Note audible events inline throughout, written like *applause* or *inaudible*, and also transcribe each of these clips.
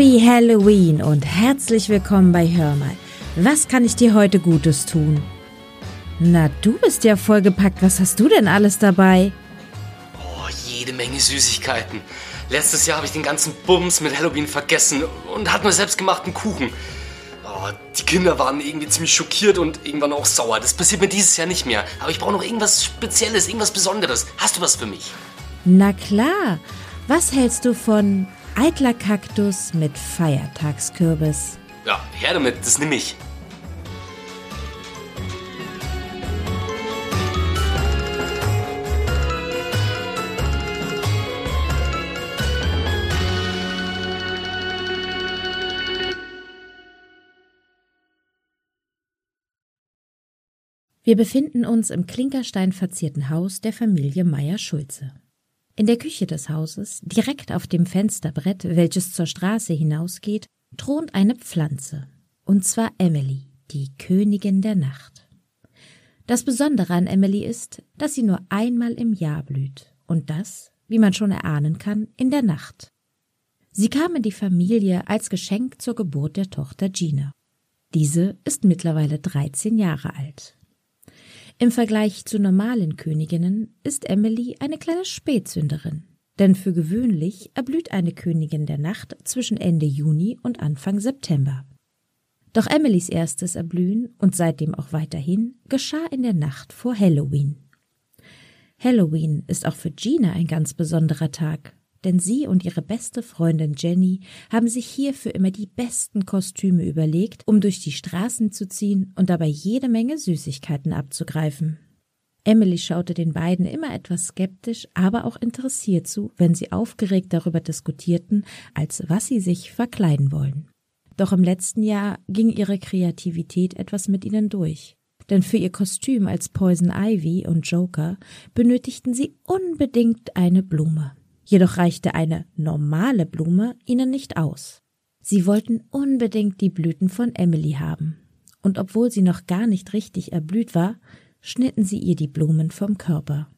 Happy Halloween und herzlich willkommen bei Hör mal. Was kann ich dir heute Gutes tun? Na, du bist ja vollgepackt. Was hast du denn alles dabei? Oh, jede Menge Süßigkeiten. Letztes Jahr habe ich den ganzen Bums mit Halloween vergessen und hatte mir selbst gemachten Kuchen. Oh, die Kinder waren irgendwie ziemlich schockiert und irgendwann auch sauer. Das passiert mir dieses Jahr nicht mehr. Aber ich brauche noch irgendwas Spezielles, irgendwas Besonderes. Hast du was für mich? Na klar. Was hältst du von eitler Kaktus mit Feiertagskürbis? Ja, her damit, das nehme ich. Wir befinden uns im Klinkerstein verzierten Haus der Familie Meyer-Schulze. In der Küche des Hauses, direkt auf dem Fensterbrett, welches zur Straße hinausgeht, thront eine Pflanze, und zwar Emily, die Königin der Nacht. Das Besondere an Emily ist, dass sie nur einmal im Jahr blüht, und das, wie man schon erahnen kann, in der Nacht. Sie kam in die Familie als Geschenk zur Geburt der Tochter Gina. Diese ist mittlerweile 13 Jahre alt. Im Vergleich zu normalen Königinnen ist Emily eine kleine Spätsünderin, denn für gewöhnlich erblüht eine Königin der Nacht zwischen Ende Juni und Anfang September. Doch Emilys erstes Erblühen und seitdem auch weiterhin geschah in der Nacht vor Halloween. Halloween ist auch für Gina ein ganz besonderer Tag, denn sie und ihre beste Freundin Jenny haben sich hierfür immer die besten Kostüme überlegt, um durch die Straßen zu ziehen und dabei jede Menge Süßigkeiten abzugreifen. Emily schaute den beiden immer etwas skeptisch, aber auch interessiert zu, wenn sie aufgeregt darüber diskutierten, als was sie sich verkleiden wollen. Doch im letzten Jahr ging ihre Kreativität etwas mit ihnen durch. Denn für ihr Kostüm als Poison Ivy und Joker benötigten sie unbedingt eine Blume. Jedoch reichte eine normale Blume ihnen nicht aus. Sie wollten unbedingt die Blüten von Emily haben. Und obwohl sie noch gar nicht richtig erblüht war, schnitten sie ihr die Blumen vom Körper.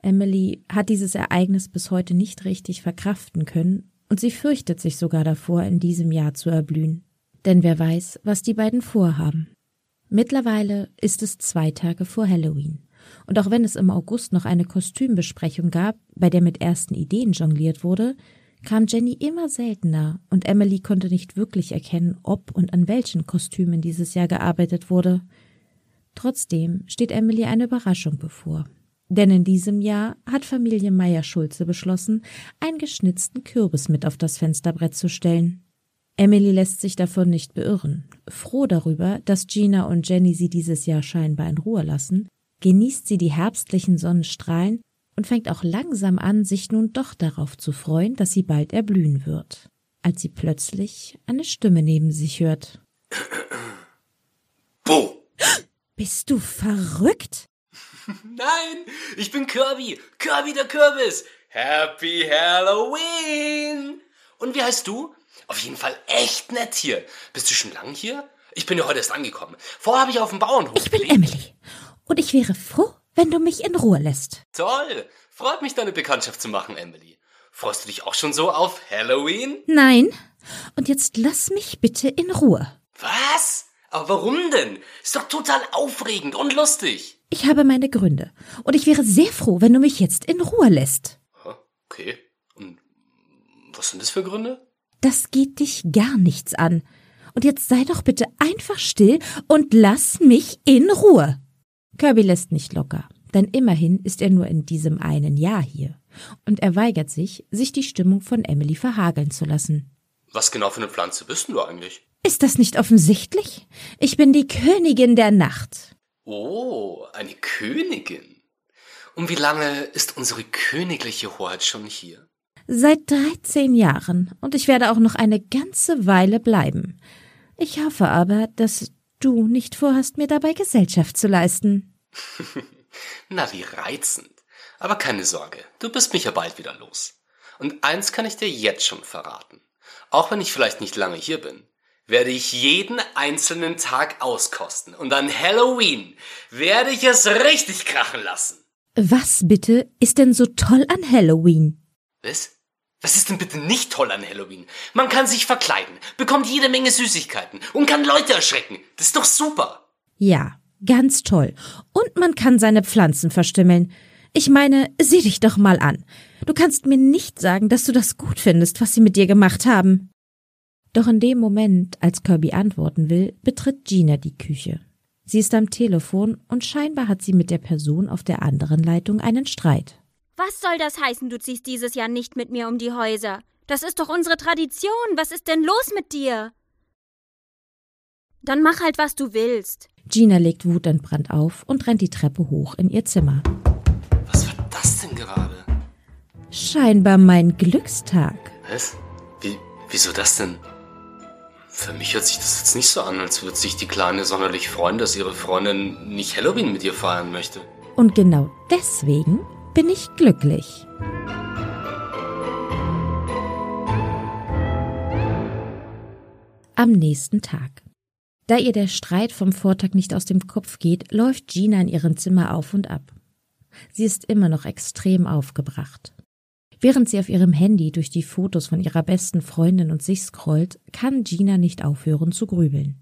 Emily hat dieses Ereignis bis heute nicht richtig verkraften können und sie fürchtet sich sogar davor, in diesem Jahr zu erblühen. Denn wer weiß, was die beiden vorhaben. Mittlerweile ist es zwei Tage vor Halloween. Und auch wenn es im August noch eine Kostümbesprechung gab, bei der mit ersten Ideen jongliert wurde, kam Jenny immer seltener und Emily konnte nicht wirklich erkennen, ob und an welchen Kostümen dieses Jahr gearbeitet wurde. Trotzdem steht Emily eine Überraschung bevor. Denn in diesem Jahr hat Familie Meyer-Schulze beschlossen, einen geschnitzten Kürbis mit auf das Fensterbrett zu stellen. Emily lässt sich davon nicht beirren. Froh darüber, dass Gina und Jenny sie dieses Jahr scheinbar in Ruhe lassen, genießt sie die herbstlichen Sonnenstrahlen und fängt auch langsam an, sich nun doch darauf zu freuen, dass sie bald erblühen wird, als sie plötzlich eine Stimme neben sich hört. *clears throat* Bo! *gasps* Bist du verrückt? *laughs* Nein, ich bin Kirby. Kirby der Kürbis. Happy Halloween! Und wie heißt du? Auf jeden Fall echt nett hier. Bist du schon lang hier? Ich bin ja heute erst angekommen. Vorher habe ich auf dem Bauernhof. Ich bin Emily und ich wäre froh, wenn du mich in Ruhe lässt. Toll! Freut mich, deine Bekanntschaft zu machen, Emily. Freust du dich auch schon so auf Halloween? Nein. Und jetzt lass mich bitte in Ruhe. Was? Aber warum denn? Ist doch total aufregend und lustig. Ich habe meine Gründe. Und ich wäre sehr froh, wenn du mich jetzt in Ruhe lässt. Okay. Und was sind das für Gründe? Das geht dich gar nichts an. Und jetzt sei doch bitte einfach still und lass mich in Ruhe. Kirby lässt nicht locker, denn immerhin ist er nur in diesem einen Jahr hier. Und er weigert sich, sich die Stimmung von Emily verhageln zu lassen. Was genau für eine Pflanze bist du eigentlich? Ist das nicht offensichtlich? Ich bin die Königin der Nacht. Oh, eine Königin. Und wie lange ist unsere königliche Hoheit schon hier? Seit dreizehn Jahren, und ich werde auch noch eine ganze Weile bleiben. Ich hoffe aber, dass du nicht vorhast, mir dabei Gesellschaft zu leisten. *laughs* Na, wie reizend. Aber keine Sorge, du bist mich ja bald wieder los. Und eins kann ich dir jetzt schon verraten. Auch wenn ich vielleicht nicht lange hier bin, werde ich jeden einzelnen Tag auskosten. Und an Halloween werde ich es richtig krachen lassen. Was bitte ist denn so toll an Halloween? Was? Was ist denn bitte nicht toll an Halloween? Man kann sich verkleiden, bekommt jede Menge Süßigkeiten und kann Leute erschrecken. Das ist doch super. Ja, ganz toll. Und man kann seine Pflanzen verstümmeln. Ich meine, sieh dich doch mal an. Du kannst mir nicht sagen, dass du das gut findest, was sie mit dir gemacht haben. Doch in dem Moment, als Kirby antworten will, betritt Gina die Küche. Sie ist am Telefon und scheinbar hat sie mit der Person auf der anderen Leitung einen Streit. Was soll das heißen, du ziehst dieses Jahr nicht mit mir um die Häuser? Das ist doch unsere Tradition. Was ist denn los mit dir? Dann mach halt, was du willst. Gina legt wutentbrannt auf und rennt die Treppe hoch in ihr Zimmer. Was war das denn gerade? Scheinbar mein Glückstag. Was? Wie, wieso das denn? Für mich hört sich das jetzt nicht so an, als würde sich die Kleine sonderlich freuen, dass ihre Freundin nicht Halloween mit ihr feiern möchte. Und genau deswegen bin ich glücklich. Am nächsten Tag. Da ihr der Streit vom Vortag nicht aus dem Kopf geht, läuft Gina in ihrem Zimmer auf und ab. Sie ist immer noch extrem aufgebracht. Während sie auf ihrem Handy durch die Fotos von ihrer besten Freundin und sich scrollt, kann Gina nicht aufhören zu grübeln.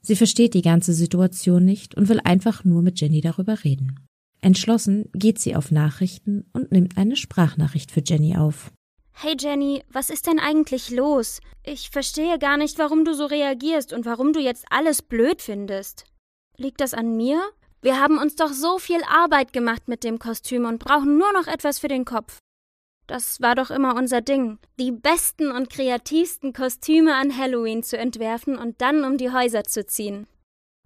Sie versteht die ganze Situation nicht und will einfach nur mit Jenny darüber reden. Entschlossen geht sie auf Nachrichten und nimmt eine Sprachnachricht für Jenny auf. Hey Jenny, was ist denn eigentlich los? Ich verstehe gar nicht, warum du so reagierst und warum du jetzt alles blöd findest. Liegt das an mir? Wir haben uns doch so viel Arbeit gemacht mit dem Kostüm und brauchen nur noch etwas für den Kopf. Das war doch immer unser Ding, die besten und kreativsten Kostüme an Halloween zu entwerfen und dann um die Häuser zu ziehen.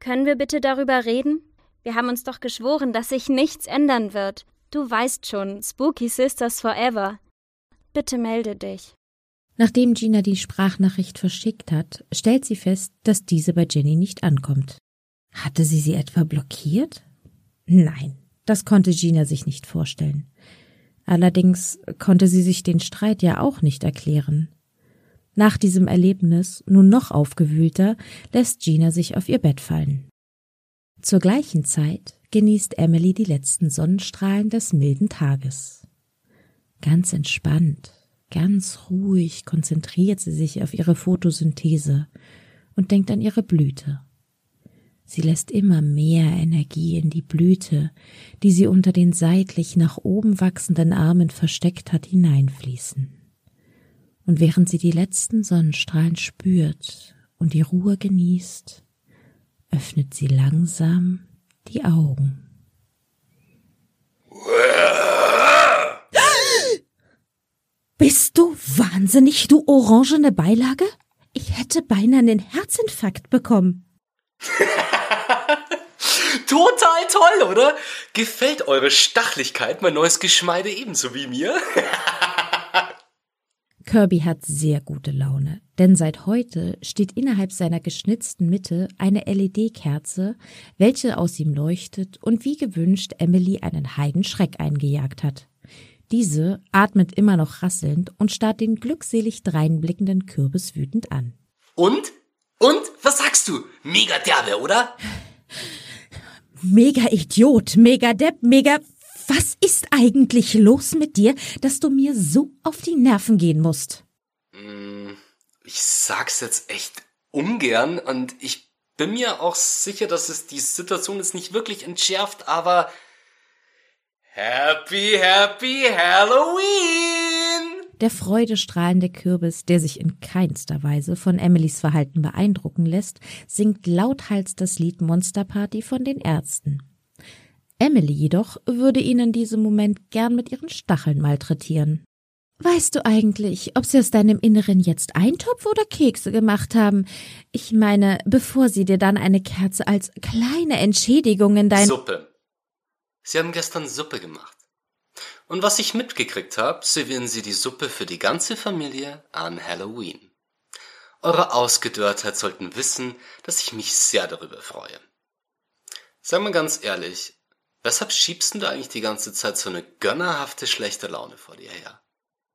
Können wir bitte darüber reden? Wir haben uns doch geschworen, dass sich nichts ändern wird. Du weißt schon, Spooky Sisters Forever. Bitte melde dich. Nachdem Gina die Sprachnachricht verschickt hat, stellt sie fest, dass diese bei Jenny nicht ankommt. Hatte sie sie etwa blockiert? Nein, das konnte Gina sich nicht vorstellen. Allerdings konnte sie sich den Streit ja auch nicht erklären. Nach diesem Erlebnis, nun noch aufgewühlter, lässt Gina sich auf ihr Bett fallen. Zur gleichen Zeit genießt Emily die letzten Sonnenstrahlen des milden Tages. Ganz entspannt, ganz ruhig konzentriert sie sich auf ihre Photosynthese und denkt an ihre Blüte. Sie lässt immer mehr Energie in die Blüte, die sie unter den seitlich nach oben wachsenden Armen versteckt hat, hineinfließen. Und während sie die letzten Sonnenstrahlen spürt und die Ruhe genießt, öffnet sie langsam die Augen. *laughs* Bist du wahnsinnig, du orangene Beilage? Ich hätte beinahe einen Herzinfarkt bekommen. *laughs* Total toll, oder? Gefällt eure Stachlichkeit mein neues Geschmeide ebenso wie mir? *laughs* Kirby hat sehr gute Laune, denn seit heute steht innerhalb seiner geschnitzten Mitte eine LED-Kerze, welche aus ihm leuchtet und wie gewünscht Emily einen Heidenschreck eingejagt hat. Diese atmet immer noch rasselnd und starrt den glückselig dreinblickenden Kürbis wütend an. Und? Und? Was sagst du? Mega derbe, oder? Mega Idiot, mega Depp, mega. Was ist eigentlich los mit dir, dass du mir so auf die Nerven gehen musst? Hm, ich sag's jetzt echt ungern und ich bin mir auch sicher, dass es die Situation jetzt nicht wirklich entschärft, aber Happy, happy Halloween! Der freudestrahlende Kürbis, der sich in keinster Weise von Emilys Verhalten beeindrucken lässt, singt lauthals das Lied Monster Party von den Ärzten. Emily jedoch würde ihn in diesem Moment gern mit ihren Stacheln malträtieren. Weißt du eigentlich, ob sie aus deinem Inneren jetzt Eintopf oder Kekse gemacht haben? Ich meine, bevor sie dir dann eine Kerze als kleine Entschädigung in dein Suppe. Sie haben gestern Suppe gemacht. Und was ich mitgekriegt habe, servieren Sie die Suppe für die ganze Familie an Halloween. Eure Ausgedörrtheit sollten wissen, dass ich mich sehr darüber freue. Sag mal ganz ehrlich, weshalb schiebst du eigentlich die ganze Zeit so eine gönnerhafte schlechte Laune vor dir her?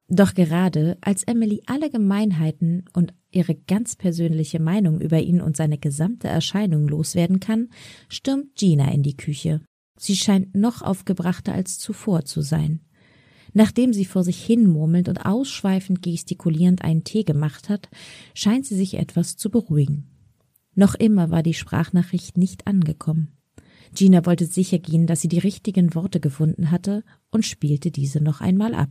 Doch gerade als Emily alle Gemeinheiten und ihre ganz persönliche Meinung über ihn und seine gesamte Erscheinung loswerden kann, stürmt Gina in die Küche. Sie scheint noch aufgebrachter als zuvor zu sein. Nachdem sie vor sich hin murmelnd und ausschweifend gestikulierend einen Tee gemacht hat, scheint sie sich etwas zu beruhigen. Noch immer war die Sprachnachricht nicht angekommen. Gina wollte sicher gehen, dass sie die richtigen Worte gefunden hatte und spielte diese noch einmal ab.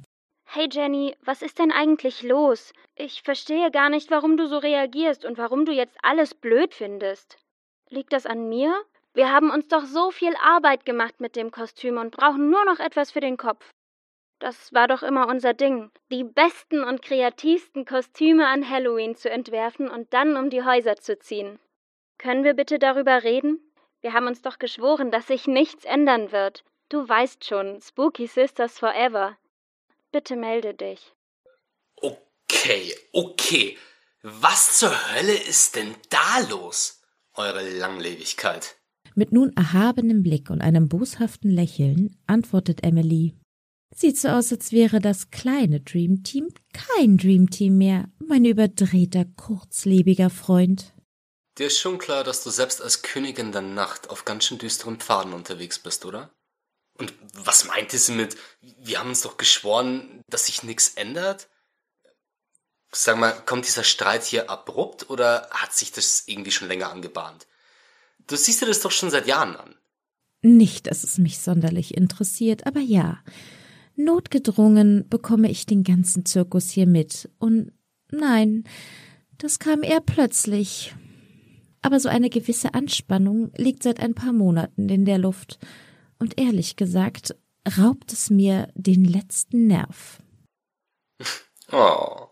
Hey Jenny, was ist denn eigentlich los? Ich verstehe gar nicht, warum du so reagierst und warum du jetzt alles blöd findest. Liegt das an mir? Wir haben uns doch so viel Arbeit gemacht mit dem Kostüm und brauchen nur noch etwas für den Kopf. Das war doch immer unser Ding, die besten und kreativsten Kostüme an Halloween zu entwerfen und dann um die Häuser zu ziehen. Können wir bitte darüber reden? Wir haben uns doch geschworen, dass sich nichts ändern wird. Du weißt schon, Spooky Sisters Forever. Bitte melde dich. Okay, okay. Was zur Hölle ist denn da los? Eure Langlebigkeit. Mit nun erhabenem Blick und einem boshaften Lächeln antwortet Emily. Sieht so aus, als wäre das kleine Dream Team kein Dream Team mehr, mein überdrehter, kurzlebiger Freund. Dir ist schon klar, dass du selbst als Königin der Nacht auf ganz schön düsteren Pfaden unterwegs bist, oder? Und was meinte sie mit, wir haben uns doch geschworen, dass sich nichts ändert? Sag mal, kommt dieser Streit hier abrupt oder hat sich das irgendwie schon länger angebahnt? Du siehst dir das doch schon seit Jahren an. Nicht, dass es mich sonderlich interessiert, aber ja. Notgedrungen bekomme ich den ganzen Zirkus hier mit. Und nein, das kam eher plötzlich. Aber so eine gewisse Anspannung liegt seit ein paar Monaten in der Luft. Und ehrlich gesagt, raubt es mir den letzten Nerv. *laughs* Oh.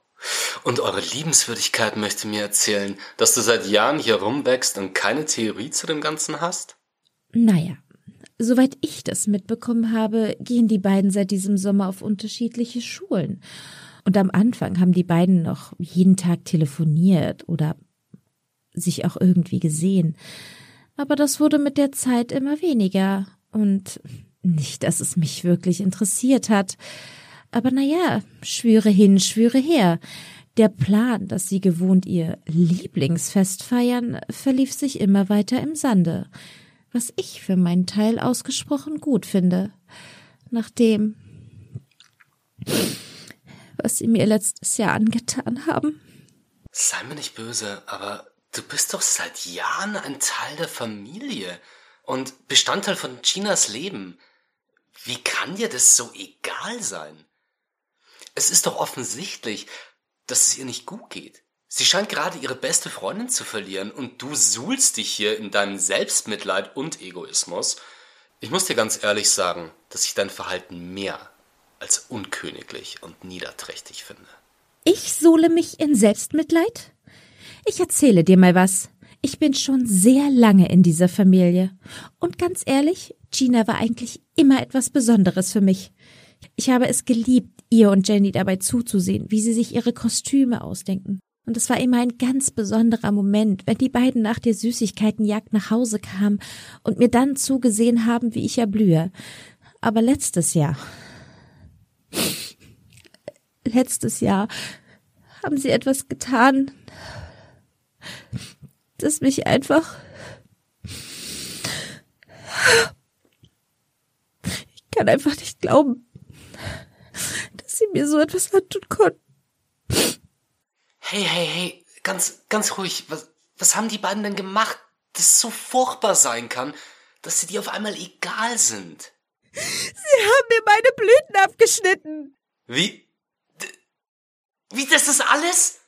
Und eure Liebenswürdigkeit möchte mir erzählen, dass du seit Jahren hier rumwächst und keine Theorie zu dem Ganzen hast? Naja, soweit ich das mitbekommen habe, gehen die beiden seit diesem Sommer auf unterschiedliche Schulen. Und am Anfang haben die beiden noch jeden Tag telefoniert oder sich auch irgendwie gesehen. Aber das wurde mit der Zeit immer weniger. Und nicht, dass es mich wirklich interessiert hat. Aber na ja, schwüre hin, schwüre her. Der Plan, dass sie gewohnt ihr Lieblingsfest feiern, verlief sich immer weiter im Sande, was ich für meinen Teil ausgesprochen gut finde. Nachdem, was sie mir letztes Jahr angetan haben. Sei mir nicht böse, aber du bist doch seit Jahren ein Teil der Familie und Bestandteil von Chinas Leben. Wie kann dir das so egal sein? Es ist doch offensichtlich, dass es ihr nicht gut geht. Sie scheint gerade ihre beste Freundin zu verlieren und du suhlst dich hier in deinem Selbstmitleid und Egoismus. Ich muss dir ganz ehrlich sagen, dass ich dein Verhalten mehr als unköniglich und niederträchtig finde. Ich suhle mich in Selbstmitleid? Ich erzähle dir mal was. Ich bin schon sehr lange in dieser Familie. Und ganz ehrlich, Gina war eigentlich immer etwas Besonderes für mich. Ich habe es geliebt, ihr und Jenny dabei zuzusehen, wie sie sich ihre Kostüme ausdenken. Und es war immer ein ganz besonderer Moment, wenn die beiden nach der Süßigkeitenjagd nach Hause kamen und mir dann zugesehen haben, wie ich erblühe. Aber letztes Jahr, letztes Jahr haben sie etwas getan, das mich einfach ich kann einfach nicht glauben, dass sie mir so etwas antun konnten. Hey, hey, hey, ganz, ganz ruhig. Was, was haben die beiden denn gemacht, das so furchtbar sein kann, dass sie dir auf einmal egal sind? Sie haben mir meine Blüten abgeschnitten. Wie? Wie, das ist alles?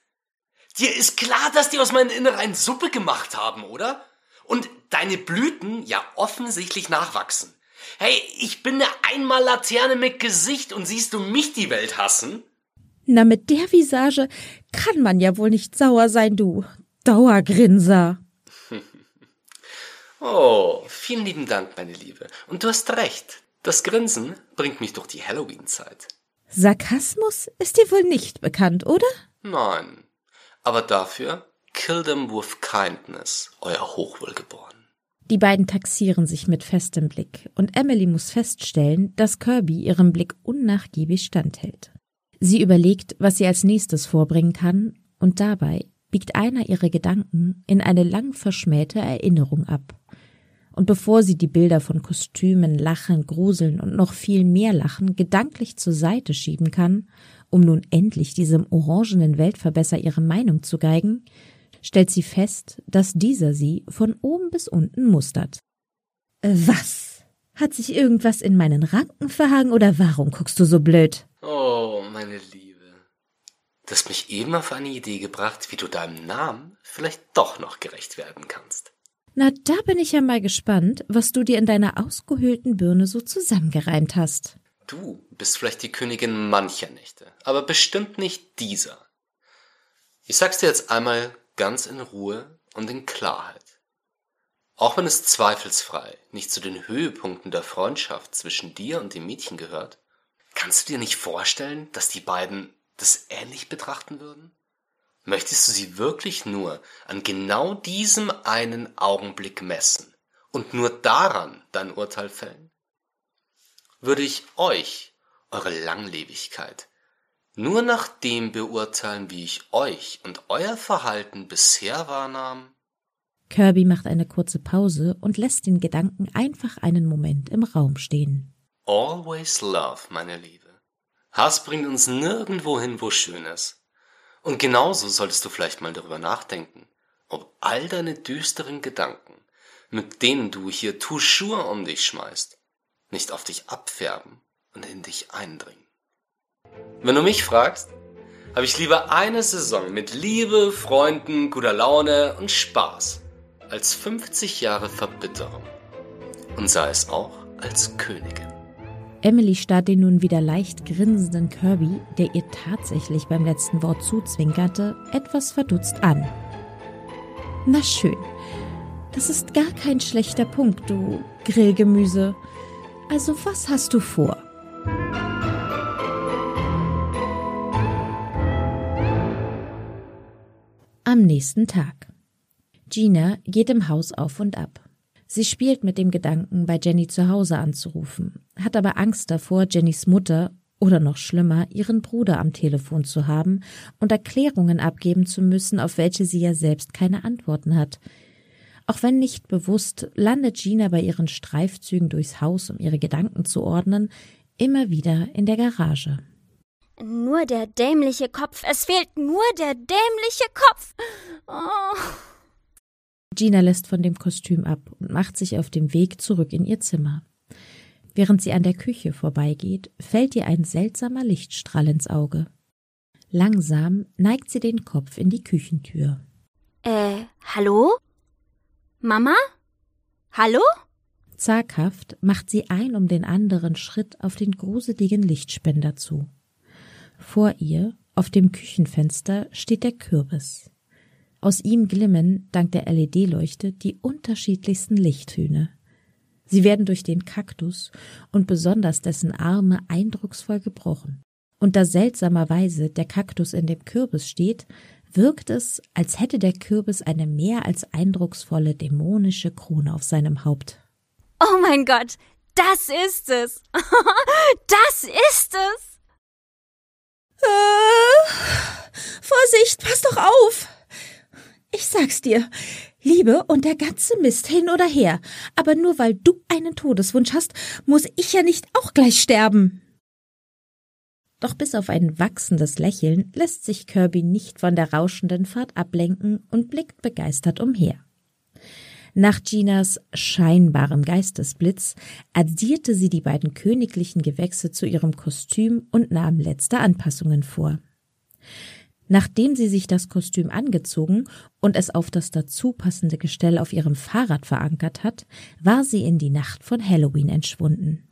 Dir ist klar, dass die aus meinen Innereien Suppe gemacht haben, oder? Und deine Blüten ja offensichtlich nachwachsen. Hey, ich bin eine einmal Laterne mit Gesicht und siehst du mich die Welt hassen? Na, mit der Visage kann man ja wohl nicht sauer sein, du Dauergrinser. *laughs* oh, vielen lieben Dank, meine Liebe. Und du hast recht. Das Grinsen bringt mich durch die Halloween-Zeit. Sarkasmus ist dir wohl nicht bekannt, oder? Nein. Aber dafür kill them with kindness, euer Hochwohlgeboren. Die beiden taxieren sich mit festem Blick, und Emily muss feststellen, dass Kirby ihrem Blick unnachgiebig standhält. Sie überlegt, was sie als nächstes vorbringen kann, und dabei biegt einer ihrer Gedanken in eine lang verschmähte Erinnerung ab. Und bevor sie die Bilder von Kostümen, Lachen, Gruseln und noch viel mehr Lachen gedanklich zur Seite schieben kann, um nun endlich diesem orangenen Weltverbesser ihre Meinung zu geigen, stellt sie fest, dass dieser sie von oben bis unten mustert. Was? Hat sich irgendwas in meinen Ranken verhangen oder warum guckst du so blöd? Oh, meine Liebe. Du hast mich eben auf eine Idee gebracht, wie du deinem Namen vielleicht doch noch gerecht werden kannst. Na, da bin ich ja mal gespannt, was du dir in deiner ausgehöhlten Birne so zusammengereimt hast. Du bist vielleicht die Königin mancher Nächte, aber bestimmt nicht dieser. Ich sag's dir jetzt einmal ganz in Ruhe und in Klarheit. Auch wenn es zweifelsfrei nicht zu den Höhepunkten der Freundschaft zwischen dir und dem Mädchen gehört, kannst du dir nicht vorstellen, dass die beiden das ähnlich betrachten würden? Möchtest du sie wirklich nur an genau diesem einen Augenblick messen und nur daran dein Urteil fällen? Würde ich euch, eure Langlebigkeit, nur nach dem beurteilen, wie ich euch und euer Verhalten bisher wahrnahm? Kirby macht eine kurze Pause und lässt den Gedanken einfach einen Moment im Raum stehen. Always love, meine Liebe. Hass bringt uns nirgendwo hin, wo schön ist. Und genauso solltest du vielleicht mal darüber nachdenken, ob all deine düsteren Gedanken, mit denen du hier toujours um dich schmeißt, nicht auf dich abfärben und in dich eindringen. Wenn du mich fragst, habe ich lieber eine Saison mit Liebe, Freunden, guter Laune und Spaß als 50 Jahre Verbitterung und sei es auch als Königin. Emily starrt den nun wieder leicht grinsenden Kirby, der ihr tatsächlich beim letzten Wort zuzwinkerte, etwas verdutzt an. Na schön, das ist gar kein schlechter Punkt, du Grillgemüse. Also was hast du vor? Am nächsten Tag. Gina geht im Haus auf und ab. Sie spielt mit dem Gedanken, bei Jenny zu Hause anzurufen, hat aber Angst davor, Jennys Mutter oder noch schlimmer, ihren Bruder am Telefon zu haben und Erklärungen abgeben zu müssen, auf welche sie ja selbst keine Antworten hat. Auch wenn nicht bewusst, landet Gina bei ihren Streifzügen durchs Haus, um ihre Gedanken zu ordnen, immer wieder in der Garage. Nur der dämliche Kopf. Es fehlt nur der dämliche Kopf. Oh. Gina lässt von dem Kostüm ab und macht sich auf dem Weg zurück in ihr Zimmer. Während sie an der Küche vorbeigeht, fällt ihr ein seltsamer Lichtstrahl ins Auge. Langsam neigt sie den Kopf in die Küchentür. Äh, hallo? Mama? Hallo? Zaghaft macht sie ein um den anderen Schritt auf den gruseligen Lichtspender zu. Vor ihr, auf dem Küchenfenster, steht der Kürbis. Aus ihm glimmen, dank der LED-Leuchte, die unterschiedlichsten Lichttöne. Sie werden durch den Kaktus und besonders dessen Arme eindrucksvoll gebrochen. Und da seltsamerweise der Kaktus in dem Kürbis steht, wirkt es, als hätte der Kürbis eine mehr als eindrucksvolle dämonische Krone auf seinem Haupt. Oh mein Gott, das ist es. *laughs* das ist es. Äh, Vorsicht, pass doch auf. Ich sag's dir, Liebe und der ganze Mist hin oder her, aber nur weil du einen Todeswunsch hast, muss ich ja nicht auch gleich sterben. Doch bis auf ein wachsendes Lächeln lässt sich Kirby nicht von der rauschenden Fahrt ablenken und blickt begeistert umher. Nach Ginas scheinbarem Geistesblitz addierte sie die beiden königlichen Gewächse zu ihrem Kostüm und nahm letzte Anpassungen vor. Nachdem sie sich das Kostüm angezogen und es auf das dazu passende Gestell auf ihrem Fahrrad verankert hat, war sie in die Nacht von Halloween entschwunden.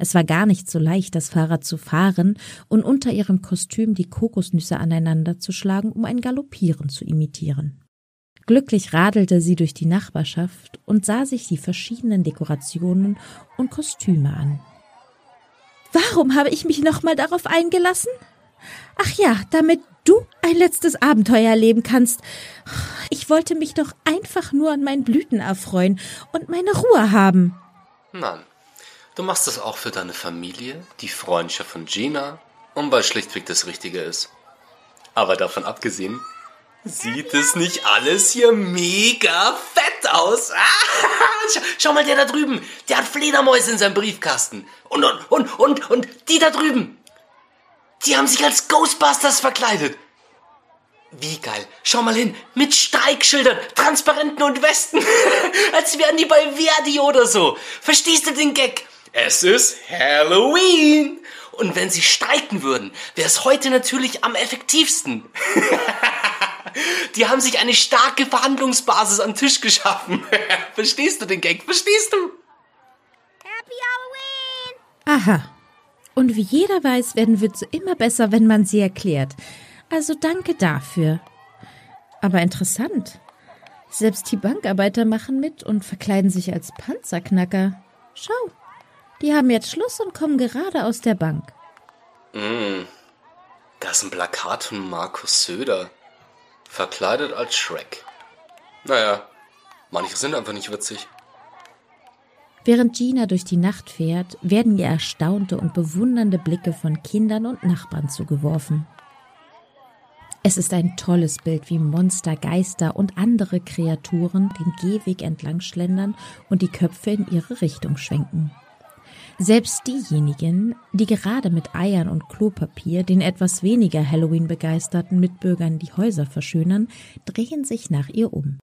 Es war gar nicht so leicht, das Fahrrad zu fahren und unter ihrem Kostüm die Kokosnüsse aneinander zu schlagen, um ein Galoppieren zu imitieren. Glücklich radelte sie durch die Nachbarschaft und sah sich die verschiedenen Dekorationen und Kostüme an. Warum habe ich mich nochmal darauf eingelassen? Ach ja, damit du ein letztes Abenteuer erleben kannst. Ich wollte mich doch einfach nur an meinen Blüten erfreuen und meine Ruhe haben. Nein, du machst das auch für deine Familie, die Freundschaft von Gina und weil schlichtweg das Richtige ist. Aber davon abgesehen, sieht es nicht alles hier mega fett aus. Ah, *laughs* schau mal, der da drüben, der hat Fledermäuse in seinem Briefkasten. Und, und, und, und, und die da drüben, die haben sich als Ghostbusters verkleidet. Wie geil. Schau mal hin. Mit Streikschildern, Transparenten und Westen. *laughs* Als wären die bei Verdi oder so. Verstehst du den Gag? Es ist Halloween. Und wenn sie streiken würden, wäre es heute natürlich am effektivsten. *laughs* die haben sich eine starke Verhandlungsbasis am Tisch geschaffen. *laughs* Verstehst du den Gag? Verstehst du? Happy Halloween! Aha. Und wie jeder weiß, werden Witze immer besser, wenn man sie erklärt. Also danke dafür. Aber interessant. Selbst die Bankarbeiter machen mit und verkleiden sich als Panzerknacker. Schau, die haben jetzt Schluss und kommen gerade aus der Bank. Mm, da ist ein Plakat von Markus Söder. Verkleidet als Shrek. Naja, manche sind einfach nicht witzig. Während Gina durch die Nacht fährt, werden ihr erstaunte und bewundernde Blicke von Kindern und Nachbarn zugeworfen. Es ist ein tolles Bild, wie Monster, Geister und andere Kreaturen den Gehweg entlang schlendern und die Köpfe in ihre Richtung schwenken. Selbst diejenigen, die gerade mit Eiern und Klopapier den etwas weniger Halloween begeisterten Mitbürgern die Häuser verschönern, drehen sich nach ihr um.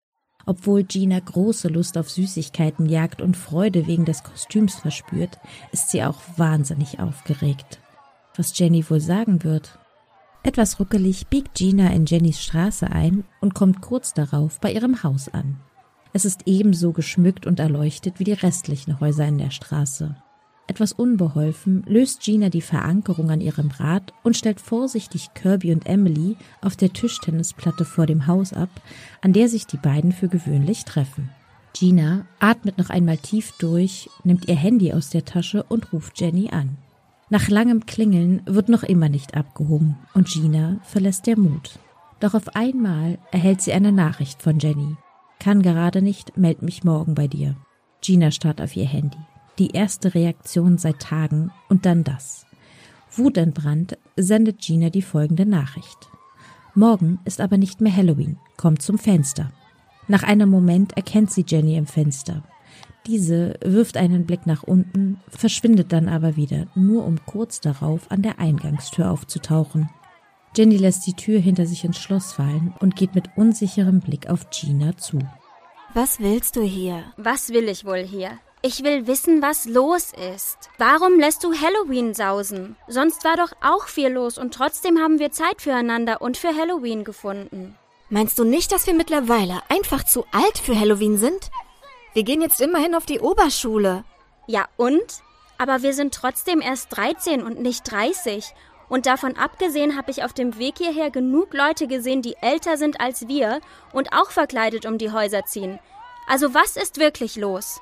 Obwohl Gina große Lust auf Süßigkeiten jagt und Freude wegen des Kostüms verspürt, ist sie auch wahnsinnig aufgeregt. Was Jenny wohl sagen wird, etwas ruckelig biegt Gina in Jennys Straße ein und kommt kurz darauf bei ihrem Haus an. Es ist ebenso geschmückt und erleuchtet wie die restlichen Häuser in der Straße. Etwas unbeholfen löst Gina die Verankerung an ihrem Rad und stellt vorsichtig Kirby und Emily auf der Tischtennisplatte vor dem Haus ab, an der sich die beiden für gewöhnlich treffen. Gina atmet noch einmal tief durch, nimmt ihr Handy aus der Tasche und ruft Jenny an. Nach langem Klingeln wird noch immer nicht abgehoben und Gina verlässt der Mut. Doch auf einmal erhält sie eine Nachricht von Jenny. Kann gerade nicht, meld mich morgen bei dir. Gina starrt auf ihr Handy. Die erste Reaktion seit Tagen und dann das. Wutentbrannt sendet Gina die folgende Nachricht. Morgen ist aber nicht mehr Halloween, kommt zum Fenster. Nach einem Moment erkennt sie Jenny im Fenster. Diese wirft einen Blick nach unten, verschwindet dann aber wieder, nur um kurz darauf an der Eingangstür aufzutauchen. Jenny lässt die Tür hinter sich ins Schloss fallen und geht mit unsicherem Blick auf Gina zu. Was willst du hier? Was will ich wohl hier? Ich will wissen, was los ist. Warum lässt du Halloween sausen? Sonst war doch auch viel los und trotzdem haben wir Zeit füreinander und für Halloween gefunden. Meinst du nicht, dass wir mittlerweile einfach zu alt für Halloween sind? Wir gehen jetzt immerhin auf die Oberschule. Ja und? Aber wir sind trotzdem erst 13 und nicht 30. Und davon abgesehen habe ich auf dem Weg hierher genug Leute gesehen, die älter sind als wir und auch verkleidet um die Häuser ziehen. Also was ist wirklich los?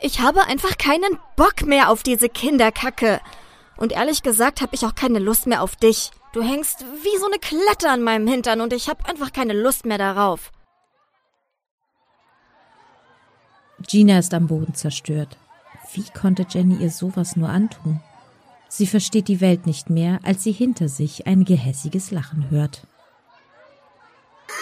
Ich habe einfach keinen Bock mehr auf diese Kinderkacke. Und ehrlich gesagt habe ich auch keine Lust mehr auf dich. Du hängst wie so eine Klette an meinem Hintern und ich habe einfach keine Lust mehr darauf. Gina ist am Boden zerstört. Wie konnte Jenny ihr sowas nur antun? Sie versteht die Welt nicht mehr, als sie hinter sich ein gehässiges Lachen hört.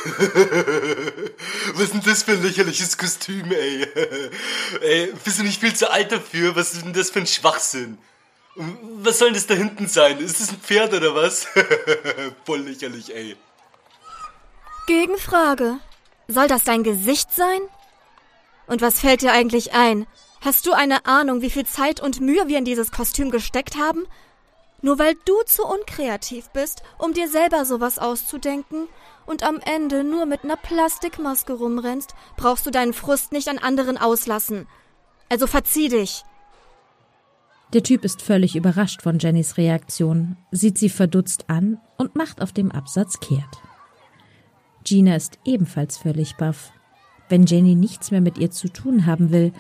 *laughs* Was ist denn das für ein lächerliches Kostüm, ey? *laughs* ey, bist du nicht viel zu alt dafür? Was ist denn das für ein Schwachsinn? Was soll denn das da hinten sein? Ist das ein Pferd oder was? *laughs* Voll lächerlich, ey. Gegenfrage. Soll das dein Gesicht sein? Und was fällt dir eigentlich ein? Hast du eine Ahnung, wie viel Zeit und Mühe wir in dieses Kostüm gesteckt haben? Nur weil du zu unkreativ bist, um dir selber sowas auszudenken und am Ende nur mit einer Plastikmaske rumrennst, brauchst du deinen Frust nicht an anderen auslassen. Also verzieh dich. Der Typ ist völlig überrascht von Jennys Reaktion, sieht sie verdutzt an und macht auf dem Absatz kehrt. Gina ist ebenfalls völlig baff. Wenn Jenny nichts mehr mit ihr zu tun haben will,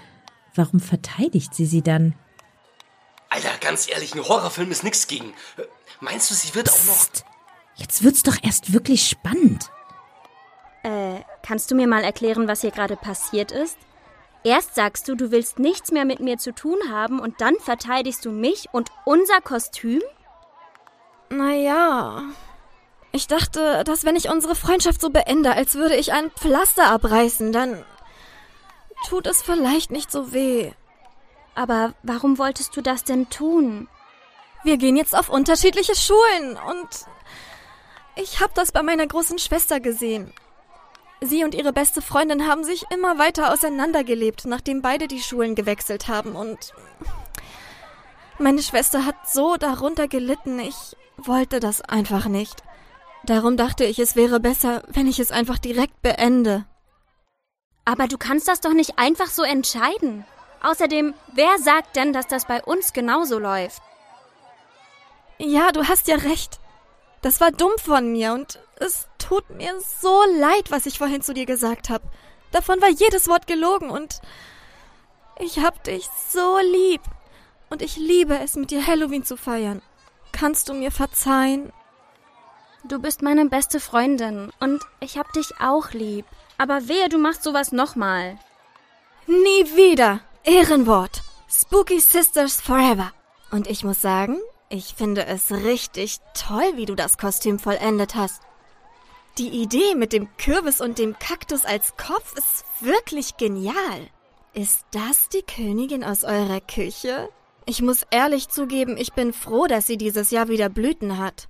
warum verteidigt sie sie dann? Alter, ganz ehrlich, ein Horrorfilm ist nichts gegen. Meinst du, sie wird auch noch. Jetzt wird's doch erst wirklich spannend. Äh, kannst du mir mal erklären, was hier gerade passiert ist? Erst sagst du, du willst nichts mehr mit mir zu tun haben und dann verteidigst du mich und unser Kostüm? Naja, ich dachte, dass wenn ich unsere Freundschaft so beende, als würde ich ein Pflaster abreißen, dann. tut es vielleicht nicht so weh. Aber warum wolltest du das denn tun? Wir gehen jetzt auf unterschiedliche Schulen und ich habe das bei meiner großen Schwester gesehen. Sie und ihre beste Freundin haben sich immer weiter auseinandergelebt, nachdem beide die Schulen gewechselt haben und meine Schwester hat so darunter gelitten, ich wollte das einfach nicht. Darum dachte ich, es wäre besser, wenn ich es einfach direkt beende. Aber du kannst das doch nicht einfach so entscheiden. Außerdem, wer sagt denn, dass das bei uns genauso läuft? Ja, du hast ja recht. Das war dumm von mir und es tut mir so leid, was ich vorhin zu dir gesagt habe. Davon war jedes Wort gelogen und ich hab dich so lieb. Und ich liebe es, mit dir Halloween zu feiern. Kannst du mir verzeihen? Du bist meine beste Freundin und ich hab dich auch lieb. Aber wehe, du machst sowas nochmal. Nie wieder. Ehrenwort. Spooky Sisters Forever. Und ich muss sagen, ich finde es richtig toll, wie du das Kostüm vollendet hast. Die Idee mit dem Kürbis und dem Kaktus als Kopf ist wirklich genial. Ist das die Königin aus eurer Küche? Ich muss ehrlich zugeben, ich bin froh, dass sie dieses Jahr wieder Blüten hat.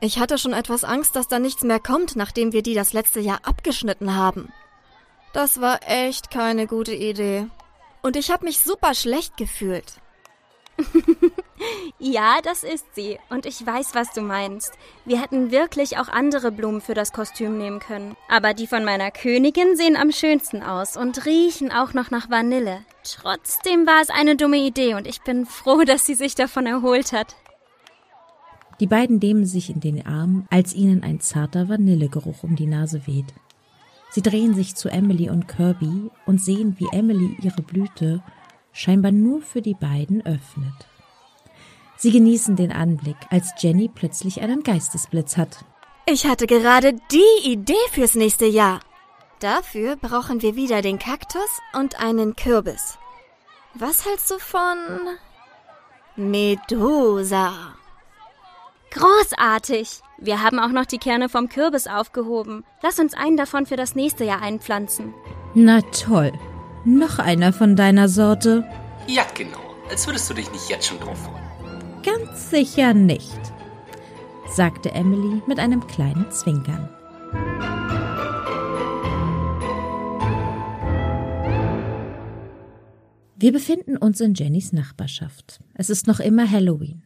Ich hatte schon etwas Angst, dass da nichts mehr kommt, nachdem wir die das letzte Jahr abgeschnitten haben. Das war echt keine gute Idee. Und ich habe mich super schlecht gefühlt. *laughs* ja, das ist sie. Und ich weiß, was du meinst. Wir hätten wirklich auch andere Blumen für das Kostüm nehmen können. Aber die von meiner Königin sehen am schönsten aus und riechen auch noch nach Vanille. Trotzdem war es eine dumme Idee und ich bin froh, dass sie sich davon erholt hat. Die beiden nehmen sich in den Arm, als ihnen ein zarter Vanillegeruch um die Nase weht. Sie drehen sich zu Emily und Kirby und sehen, wie Emily ihre Blüte scheinbar nur für die beiden öffnet. Sie genießen den Anblick, als Jenny plötzlich einen Geistesblitz hat. Ich hatte gerade die Idee fürs nächste Jahr. Dafür brauchen wir wieder den Kaktus und einen Kürbis. Was hältst du von Medusa? Großartig! Wir haben auch noch die Kerne vom Kürbis aufgehoben. Lass uns einen davon für das nächste Jahr einpflanzen. Na toll. Noch einer von deiner Sorte? Ja, genau. Als würdest du dich nicht jetzt schon drauf freuen. Ganz sicher nicht, sagte Emily mit einem kleinen Zwinkern. Wir befinden uns in Jennys Nachbarschaft. Es ist noch immer Halloween.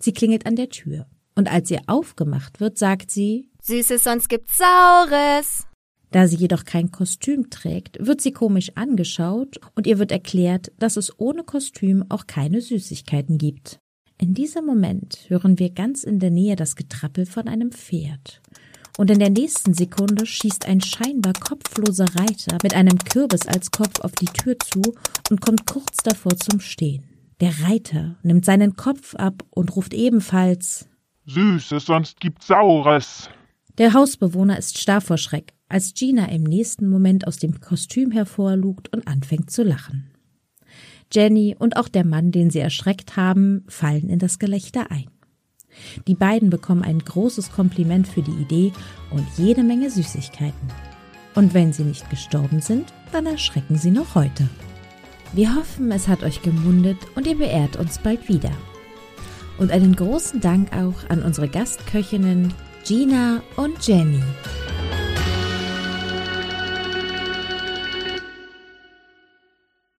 Sie klingelt an der Tür. Und als ihr aufgemacht wird, sagt sie Süßes, sonst gibt's Saures. Da sie jedoch kein Kostüm trägt, wird sie komisch angeschaut und ihr wird erklärt, dass es ohne Kostüm auch keine Süßigkeiten gibt. In diesem Moment hören wir ganz in der Nähe das Getrappel von einem Pferd. Und in der nächsten Sekunde schießt ein scheinbar kopfloser Reiter mit einem Kürbis als Kopf auf die Tür zu und kommt kurz davor zum Stehen. Der Reiter nimmt seinen Kopf ab und ruft ebenfalls Süßes, sonst gibt's Saures. Der Hausbewohner ist starr vor Schreck, als Gina im nächsten Moment aus dem Kostüm hervorlugt und anfängt zu lachen. Jenny und auch der Mann, den sie erschreckt haben, fallen in das Gelächter ein. Die beiden bekommen ein großes Kompliment für die Idee und jede Menge Süßigkeiten. Und wenn sie nicht gestorben sind, dann erschrecken sie noch heute. Wir hoffen, es hat euch gemundet und ihr beehrt uns bald wieder. Und einen großen Dank auch an unsere Gastköchinnen Gina und Jenny.